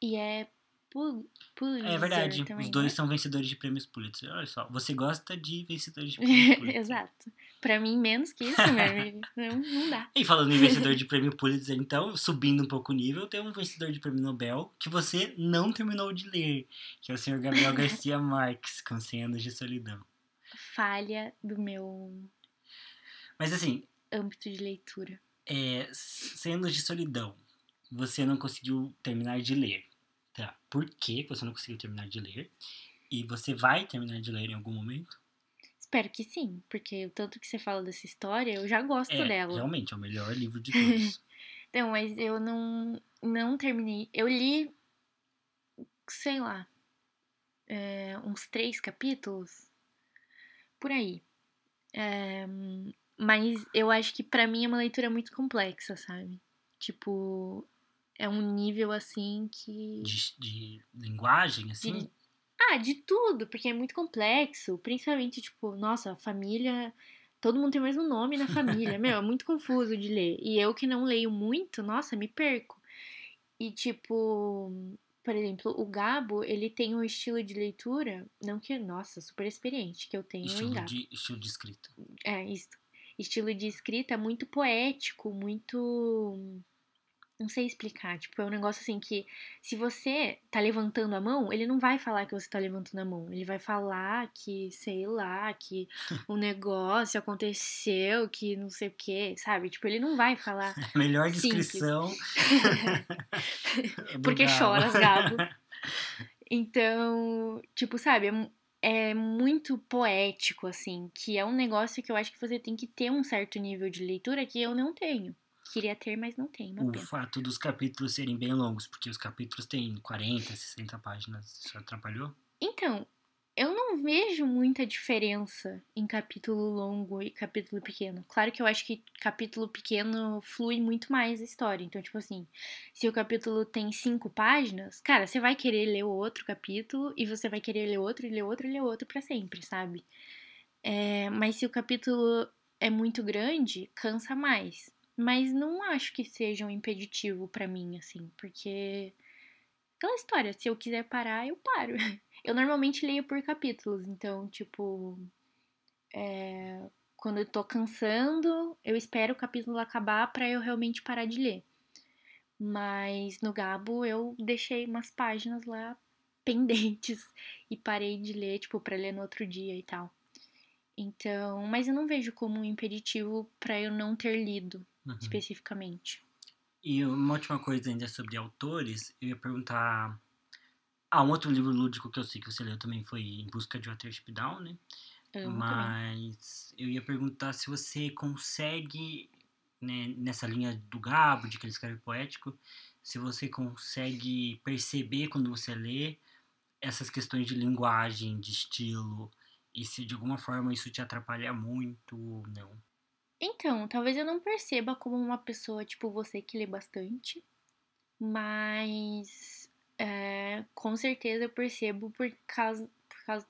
E é Pulitzer É verdade, também, os dois né? são vencedores de prêmios Pulitzer. Olha só, você gosta de vencedores de prêmios Pulitzer. Exato. Pra mim, menos que isso, meu, não, não dá. E falando em vencedor de prêmio Pulitzer, então, subindo um pouco o nível, tem um vencedor de prêmio Nobel que você não terminou de ler, que é o senhor Gabriel Garcia Marques, com 100 anos de solidão. Falha do meu Mas assim, âmbito de leitura. é, 100 anos de solidão, você não conseguiu terminar de ler. Tá? Por que você não conseguiu terminar de ler? E você vai terminar de ler em algum momento? Espero que sim, porque o tanto que você fala dessa história, eu já gosto É, dela. realmente, é o melhor livro de todos. Não, mas eu não, não terminei. Eu li, sei lá, é, uns três capítulos, por aí. É, mas eu acho que pra mim é uma leitura muito complexa, sabe? Tipo, é um nível assim que. de, de linguagem, assim? De- Ah, de tudo, porque é muito complexo. Principalmente, tipo, nossa, família. Todo mundo tem o mesmo nome na família. Meu, é muito confuso de ler. E eu que não leio muito, nossa, me perco. E, tipo, por exemplo, o Gabo, ele tem um estilo de leitura, não que, nossa, super experiente que eu tenho em Estilo Gabo. de, estilo de escrita. É, isso. Estilo de escrita muito poético, muito. Não sei explicar. Tipo, é um negócio assim que se você tá levantando a mão, ele não vai falar que você tá levantando a mão. Ele vai falar que, sei lá, que o negócio aconteceu, que não sei o que, sabe? Tipo, ele não vai falar. A melhor descrição. é Porque Gabo. choras, Gabo. Então, tipo, sabe, é, é muito poético, assim, que é um negócio que eu acho que você tem que ter um certo nível de leitura que eu não tenho. Queria ter, mas não uma O pena. fato dos capítulos serem bem longos, porque os capítulos têm 40, 60 páginas. Isso atrapalhou? Então, eu não vejo muita diferença em capítulo longo e capítulo pequeno. Claro que eu acho que capítulo pequeno flui muito mais a história. Então, tipo assim, se o capítulo tem cinco páginas, cara, você vai querer ler o outro capítulo e você vai querer ler outro, e ler outro, e ler outro pra sempre, sabe? É, mas se o capítulo é muito grande, cansa mais. Mas não acho que seja um impeditivo pra mim, assim, porque. Aquela história, se eu quiser parar, eu paro. Eu normalmente leio por capítulos, então, tipo. é, quando eu tô cansando, eu espero o capítulo acabar pra eu realmente parar de ler. Mas no Gabo eu deixei umas páginas lá pendentes e parei de ler, tipo, pra ler no outro dia e tal. Então, mas eu não vejo como um impeditivo pra eu não ter lido Uhum. especificamente. E uma última coisa ainda sobre autores, eu ia perguntar Ah, um outro livro lúdico que eu sei que você leu também foi Em Busca de Watership Down, né? Também. Mas eu ia perguntar se você consegue, né, nessa linha do Gabo, de que ele escreve poético, se você consegue perceber quando você lê essas questões de linguagem, de estilo, e se de alguma forma isso te atrapalha muito ou não. Então, talvez eu não perceba como uma pessoa tipo você que lê bastante, mas é, com certeza eu percebo por causa, por causa.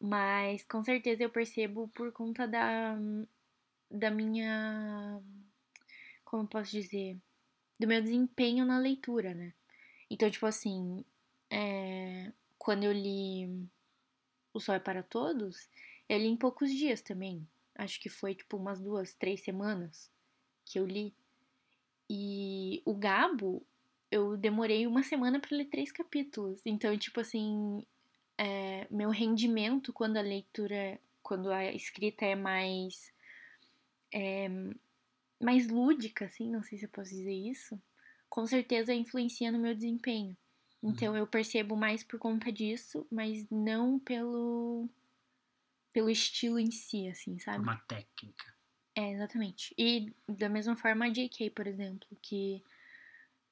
Mas com certeza eu percebo por conta da, da minha. Como posso dizer? Do meu desempenho na leitura, né? Então, tipo assim, é, quando eu li O Sol é para Todos, eu li em poucos dias também. Acho que foi tipo umas duas, três semanas que eu li. E o Gabo, eu demorei uma semana para ler três capítulos. Então, tipo assim, é, meu rendimento quando a leitura, quando a escrita é mais. É, mais lúdica, assim, não sei se eu posso dizer isso, com certeza influencia no meu desempenho. Então eu percebo mais por conta disso, mas não pelo pelo estilo em si, assim, sabe? Uma técnica. É, exatamente. E da mesma forma a J.K., por exemplo, que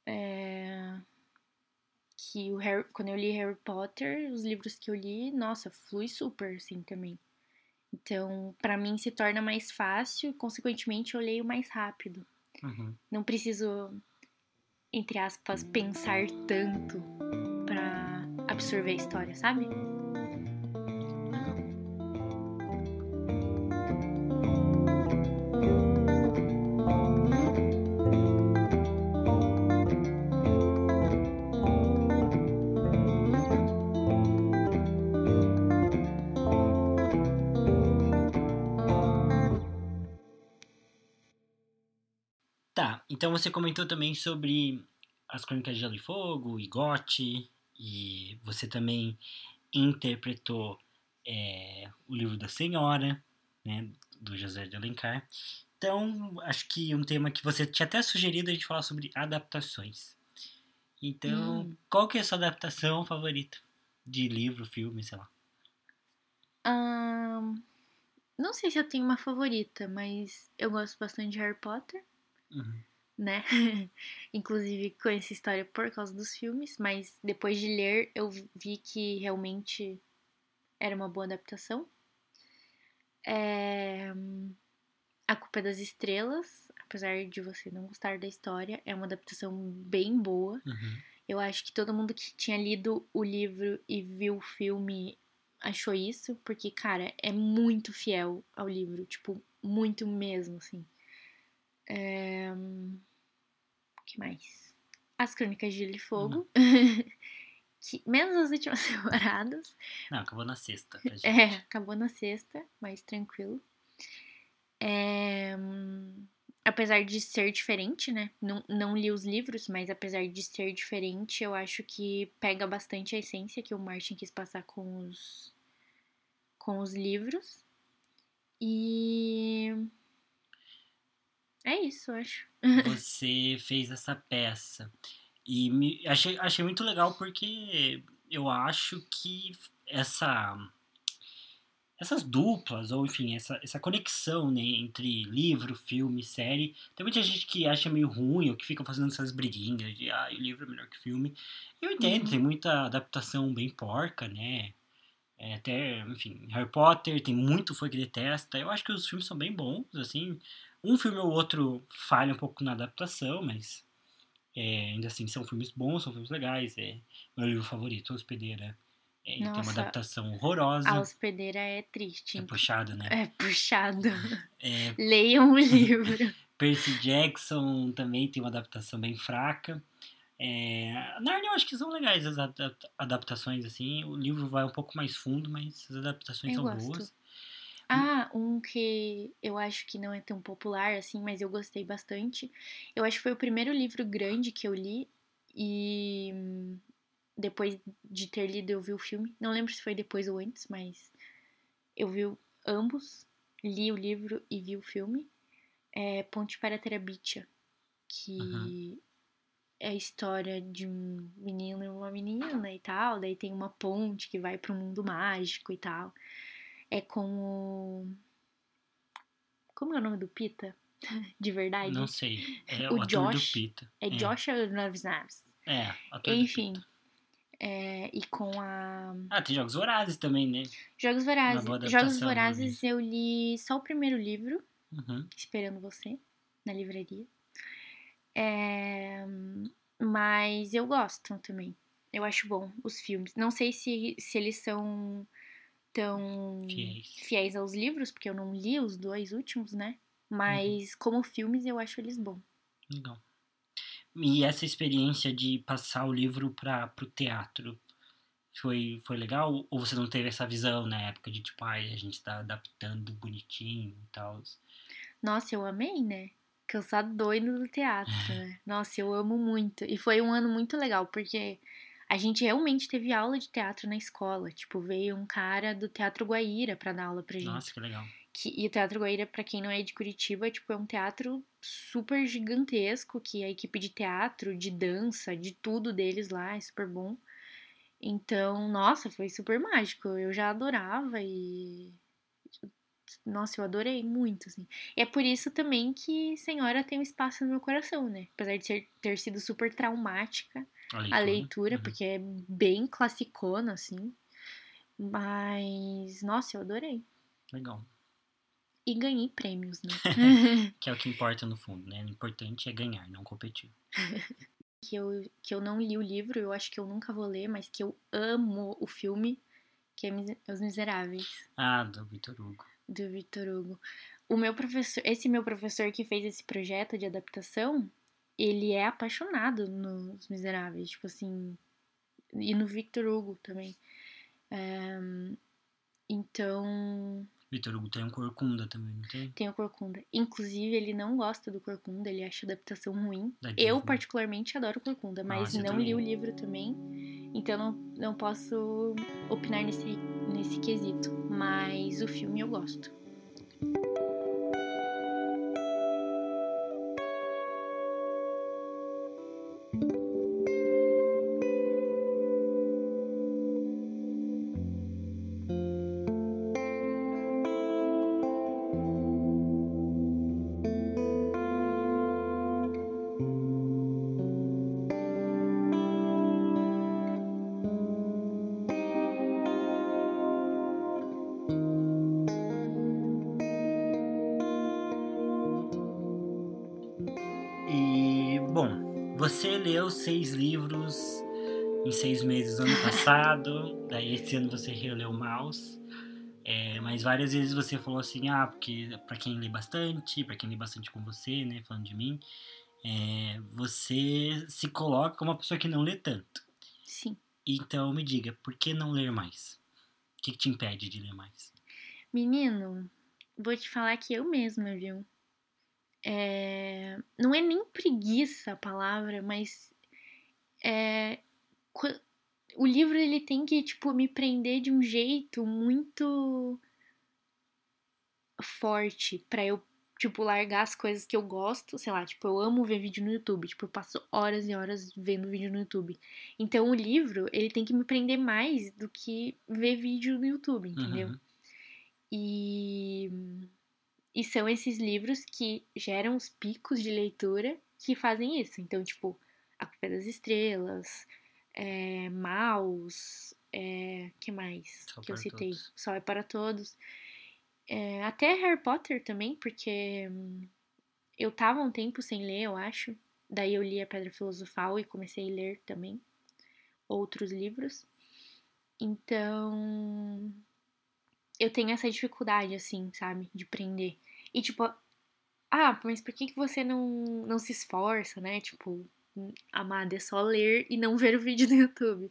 é, que o Harry, quando eu li Harry Potter, os livros que eu li, nossa, flui super, assim, também. Então, pra mim se torna mais fácil, consequentemente eu leio mais rápido. Uhum. Não preciso, entre aspas, pensar tanto pra absorver a história, sabe? Então você comentou também sobre as Crônicas de Gelo e Fogo e Gotti, e você também interpretou é, o livro da Senhora, né, do José de Alencar. Então, acho que um tema que você tinha até sugerido a gente falar sobre adaptações. Então, Hum. qual que é a sua adaptação favorita? De livro, filme, sei lá. Ahn, não sei se eu tenho uma favorita, mas eu gosto bastante de Harry Potter. Uhum. Né? Inclusive conheci a história por causa dos filmes, mas depois de ler eu vi que realmente era uma boa adaptação. É, A Culpa é das Estrelas, apesar de você não gostar da história, é uma adaptação bem boa. Uhum. Eu acho que todo mundo que tinha lido o livro e viu o filme achou isso, porque, cara, é muito fiel ao livro, tipo, muito mesmo, assim. É... O que mais? As Crônicas de Gelo e Fogo. que, menos as últimas temporadas. Não, acabou na sexta. pra gente. É, acabou na sexta, mais tranquilo. É, hum, Apesar de ser diferente, né? Não, não li os livros, mas apesar de ser diferente, eu acho que pega bastante a essência que o Martin quis passar com os, com os livros. E. É isso, eu acho. Você fez essa peça. E me, achei, achei muito legal porque eu acho que essa essas duplas, ou enfim, essa, essa conexão né, entre livro, filme, série. Tem muita gente que acha meio ruim ou que fica fazendo essas briguinhas de ah, o livro é melhor que filme. Eu entendo, Uhum. tem muita adaptação bem porca, né? É, até, enfim, Harry Potter, tem muito fã que detesta. Eu acho que os filmes são bem bons, assim. Um filme ou outro falha um pouco na adaptação, mas é, ainda assim são filmes bons, são filmes legais. É meu livro favorito, Hospedeira. É, tem uma Nossa, adaptação horrorosa. A hospedeira é triste. É puxado, né? É puxado. É, Leiam o livro. Percy Jackson também tem uma adaptação bem fraca. É, Narnia eu acho que são legais as adap- adaptações, assim. O livro vai um pouco mais fundo, mas as adaptações Eu são gosto. boas. Ah, um que eu acho que não é tão popular assim, mas eu gostei bastante. Eu acho que foi o primeiro livro grande que eu li e hum, depois de ter lido eu vi o filme. Não lembro se foi depois ou antes, mas eu vi o- ambos, li o livro e vi o filme. É Ponte para Terabitia, que Uhum. é a história de um menino e uma menina e tal. Daí tem uma ponte que vai pro mundo mágico e tal. É com o. Como é o nome do Pita? De verdade? Não sei. É O o, Josh do Pita. É Joshua Naves Naves. É, ator Enfim. É, e com a. Ah, tem Jogos Vorazes também, né? Jogos Vorazes. Jogos Vorazes eu li só o primeiro livro, Uhum. Esperando Você, na livraria. É, mas eu gosto também. Eu acho bom os filmes. Não sei se, se eles são tão Fiéis. fiéis aos livros, porque eu não li os dois últimos, né? Mas como filmes eu acho eles bons. Legal. E essa experiência de passar o livro para pro teatro foi, foi legal? Ou você não teve essa visão na época de tipo, ai, a gente tá adaptando bonitinho e tal? Nossa, eu amei, né? Cansado doido do teatro, né? Nossa, eu amo muito. E foi um ano muito legal, porque a gente realmente teve aula de teatro na escola. Tipo, veio um cara do Teatro Guaíra pra dar aula pra gente. Nossa, que legal. Que- e o Teatro Guaíra, pra quem não é de Curitiba, tipo, é um teatro super gigantesco, que a equipe de teatro, de dança, de tudo deles lá é super bom. Então, nossa, foi super mágico. Eu já adorava e. Nossa, eu adorei muito, assim. E é por isso também que Senhora tem um espaço no meu coração, né? Apesar de ser- ter sido super traumática A leitura. a leitura, Uhum. porque é bem classicona, assim. Mas, nossa, eu adorei. Legal. E ganhei prêmios, né? Que é o que importa no fundo, né? O importante é ganhar, não competir. que, eu, que eu não li o livro, eu acho que eu nunca vou ler, mas que eu amo o filme, que é Os Miseráveis, Ah, do Vitor Hugo. do Victor Hugo. O meu professor, esse meu professor que fez esse projeto de adaptação, ele é apaixonado nos Miseráveis, tipo assim, e no Victor Hugo também. É, então, Vitor Hugo tem um corcunda também, não tem? tem o Corcunda. Inclusive, ele não gosta do Corcunda, ele acha a adaptação ruim. Eu, particularmente, adoro Corcunda, mas Nossa, não li o livro também. Então, não, não posso opinar nesse, nesse quesito. Mas o filme eu gosto. Passado, daí esse ano você releu Maus. É, mas várias vezes você falou assim, ah, porque pra quem lê bastante, pra quem lê bastante com você, né, falando de mim, é, você se coloca como uma pessoa que não lê tanto. Sim. Então me diga, por que não ler mais? O que, que te impede de ler mais? Menino, vou te falar que eu mesma, viu? É, Não é nem preguiça a palavra, mas é... o livro ele tem que tipo me prender de um jeito muito forte pra eu tipo largar as coisas que eu gosto, sei lá, tipo eu amo ver vídeo no YouTube, tipo eu passo horas e horas vendo vídeo no YouTube. Então o livro ele tem que me prender mais do que ver vídeo no YouTube, entendeu? Uhum. E, e são esses livros que geram os picos de leitura que fazem isso. Então, tipo, A Culpa é das Estrelas, é, Maus, é, que mais Sol que eu citei? Todos. Sol é para Todos. É, até Harry Potter também, porque hum, eu tava um tempo sem ler, eu acho. Daí eu li A Pedra Filosofal e comecei a ler também outros livros. Então, eu tenho essa dificuldade, assim, sabe? De prender. E tipo, ah, mas por que, que você não, não se esforça, né? Tipo, amada, é só ler e não ver o vídeo do YouTube.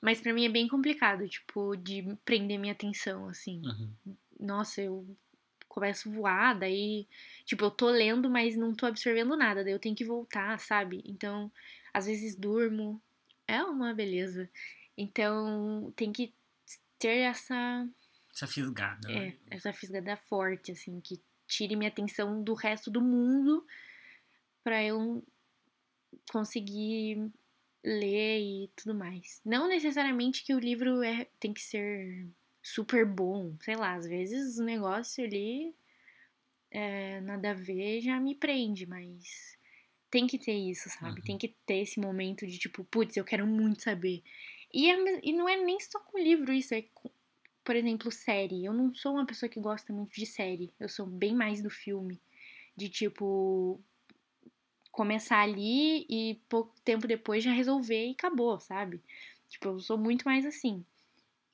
Mas pra mim é bem complicado, tipo, de prender minha atenção, assim. Uhum. Nossa, eu começo a voar, daí, tipo, eu tô lendo, mas não tô absorvendo nada, daí eu tenho que voltar, sabe? Então, às vezes durmo. É uma beleza. Então, tem que ter essa Essa fisgada. é, né? essa fisgada forte, assim, que tire minha atenção do resto do mundo pra eu conseguir ler e tudo mais. Não necessariamente que o livro é, tem que ser super bom, sei lá, às vezes o negócio ali é, nada a ver já me prende, mas tem que ter isso, sabe? Uhum. Tem que ter esse momento de tipo, putz, eu quero muito saber. E, é e não é nem só com livro isso, é com, por exemplo, série. Eu não sou uma pessoa que gosta muito de série, eu sou bem mais do filme. De tipo, começar ali e pouco tempo depois já resolver e acabou, sabe? Tipo, eu sou muito mais assim.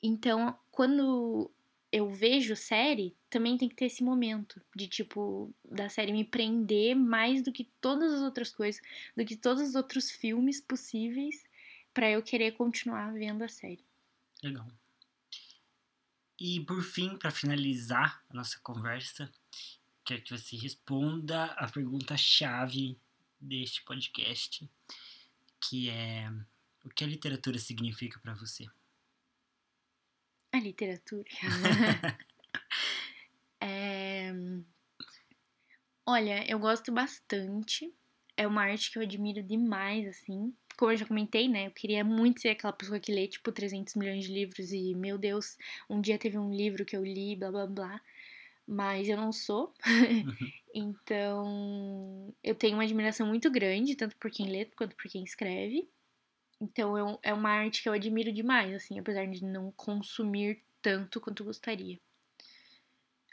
Então, quando eu vejo série, também tem que ter esse momento de tipo da série me prender mais do que todas as outras coisas, do que todos os outros filmes possíveis pra eu querer continuar vendo a série. Legal. E por fim, para finalizar a nossa conversa, quero que você responda a pergunta-chave deste podcast, que é o que a literatura significa para você? A literatura. É, Olha, eu gosto bastante. É uma arte que eu admiro demais, assim. Como eu já comentei, né? Eu queria muito ser aquela pessoa que lê, tipo, 300 milhões de livros e, meu Deus, um dia teve um livro que eu li, blá blá blá. Mas eu não sou. então, eu tenho uma admiração muito grande, tanto por quem lê quanto por quem escreve. Então, eu- é uma arte que eu admiro demais, assim, apesar de não consumir tanto quanto gostaria.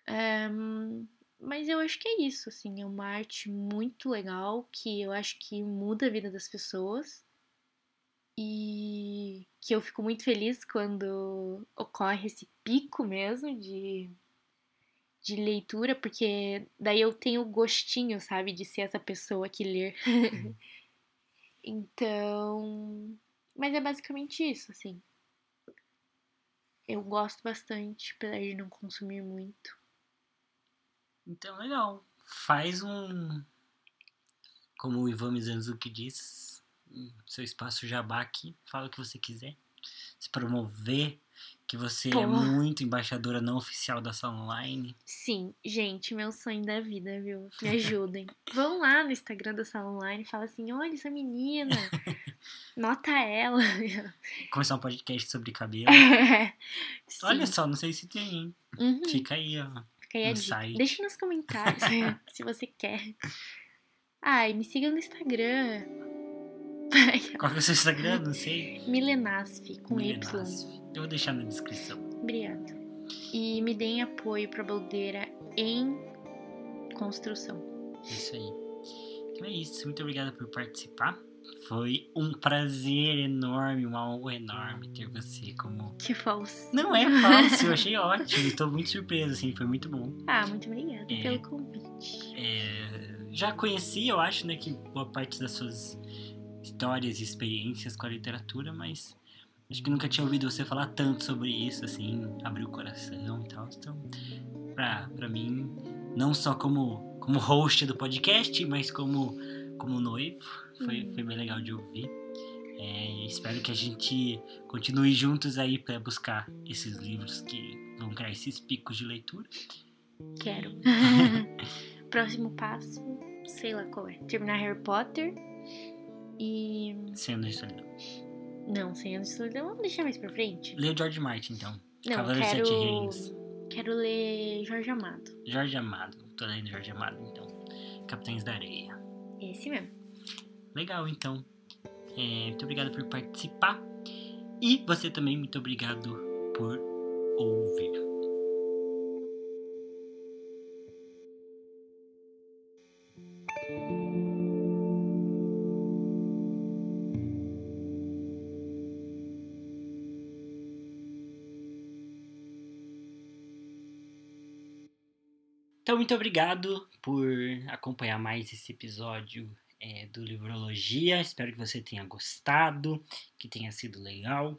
Ahn, mas eu acho que é isso, assim, é uma arte muito legal que eu acho que muda a vida das pessoas e que eu fico muito feliz quando ocorre esse pico mesmo de, de leitura, porque daí eu tenho o gostinho, sabe, de ser essa pessoa que lê. então, mas é basicamente isso, assim. Eu gosto bastante, apesar de não consumir muito. Então, legal. Faz um. Como o Ivan Mizanzuki diz, um seu espaço jabá aqui. Fala o que você quiser. Se promover, que você é muito embaixadora não oficial da sala online. Sim, gente, meu sonho da vida, viu? Me ajudem. Vão lá no Instagram da Sala Online e fala assim: olha essa menina, nota ela. Começar um podcast sobre cabelo. Sim. Olha só, não sei se tem, hein? Uhum, Fica aí, ó. fica aí a dica. Deixa nos comentários se você quer. Ai, me siga no Instagram. Qual que é o seu Instagram? Não sei. Milenasf, com Milenasf. Y. Eu vou deixar na descrição. Obrigada. E me deem apoio pra Baldeira em construção. Isso aí. Então é isso. Muito obrigada por participar. Foi um prazer enorme, uma honra enorme ter você como. Que falso. Não é falso, eu achei ótimo. Estou muito surpreso, assim, foi muito bom. Ah, muito obrigada É. pelo convite. É, já conheci, eu acho, né, que boa parte das suas histórias e experiências com a literatura, mas acho que nunca tinha ouvido você falar tanto sobre isso, assim, abrir o coração e tal. Então, pra, pra mim, não só como, como host do podcast, mas como, como noivo, foi, Hum. foi bem legal de ouvir. É, espero que a gente continue juntos aí para buscar esses livros que vão criar esses picos de leitura. Quero. Próximo passo, sei lá qual é. Terminar Harry Potter. E. Sendo isso ali. Não, sem anos de solidão, vamos deixar mais pra frente. Lê o George Martin, então. Não, Cavaleiro quero. Sete Reinos. Quero ler Jorge Amado. Jorge Amado. Tô lendo Jorge Amado, então. Capitães da Areia. Esse mesmo. Legal, então. É, muito obrigado por participar. E você também, muito obrigado por ouvir. Então, muito obrigado por acompanhar mais esse episódio é, do Livrologia. Espero que você tenha gostado, que tenha sido legal.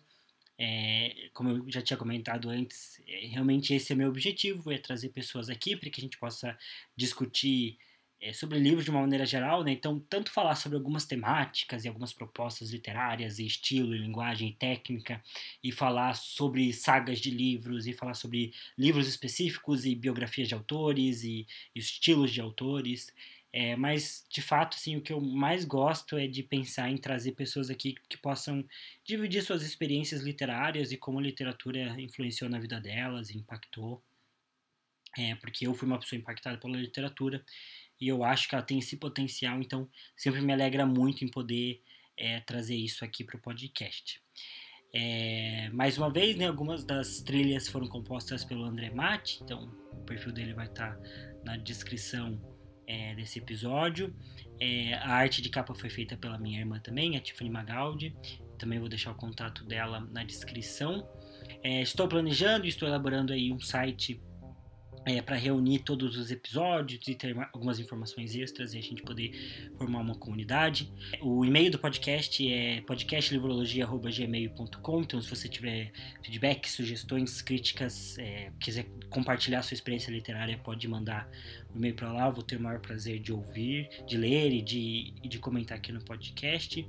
É, como eu já tinha comentado antes, é, realmente esse é meu objetivo, é trazer pessoas aqui para que a gente possa discutir é, sobre livros de uma maneira geral, né? Então, tanto falar sobre algumas temáticas e algumas propostas literárias, e estilo, e linguagem, e técnica, e falar sobre sagas de livros, e falar sobre livros específicos e biografias de autores e estilos de autores. É, mas, de fato, assim, o que eu mais gosto é de pensar em trazer pessoas aqui que possam dividir suas experiências literárias e como a literatura influenciou na vida delas, impactou. É, porque eu fui uma pessoa impactada pela literatura e eu acho que ela tem esse potencial, então sempre me alegra muito em poder é, trazer isso aqui para o podcast. É, mais uma vez, né, algumas das trilhas foram compostas pelo André Matti, então o perfil dele vai estar tá na descrição é, desse episódio. A arte de capa foi feita pela minha irmã também, a Tiffany Magaldi. Também vou deixar o contato dela na descrição. Estou planejando, estou elaborando aí um site é, para reunir todos os episódios e ter algumas informações extras e a gente poder formar uma comunidade. O e-mail do podcast é podcastlivrologia.gmail.com, então se você tiver feedback, sugestões, críticas, é, quiser compartilhar sua experiência literária, pode mandar o um e-mail para lá, vou ter o maior prazer de ouvir, de ler e de, de comentar aqui no podcast.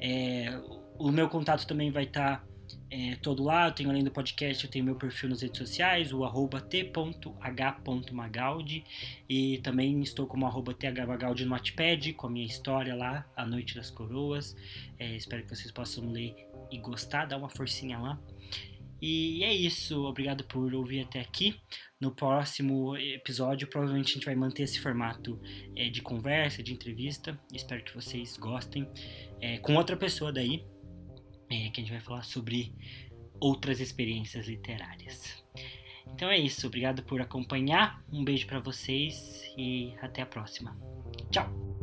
É, o meu contato também vai estar... Tá é, todo lá. Eu tenho além do podcast, eu tenho meu perfil nas redes sociais, o arroba t.h.magaldi e também estou como arroba thmagaldi no Wattpad, com a minha história lá, A Noite das Coroas. É, espero que vocês possam ler e gostar, dar uma forcinha lá. E é isso, obrigado por ouvir até aqui. No próximo episódio, provavelmente a gente vai manter esse formato é, de conversa, de entrevista. Espero que vocês gostem. É, com outra pessoa daí, é, que a gente vai falar sobre outras experiências literárias. Então é isso, obrigado por acompanhar, um beijo para vocês e até a próxima. Tchau!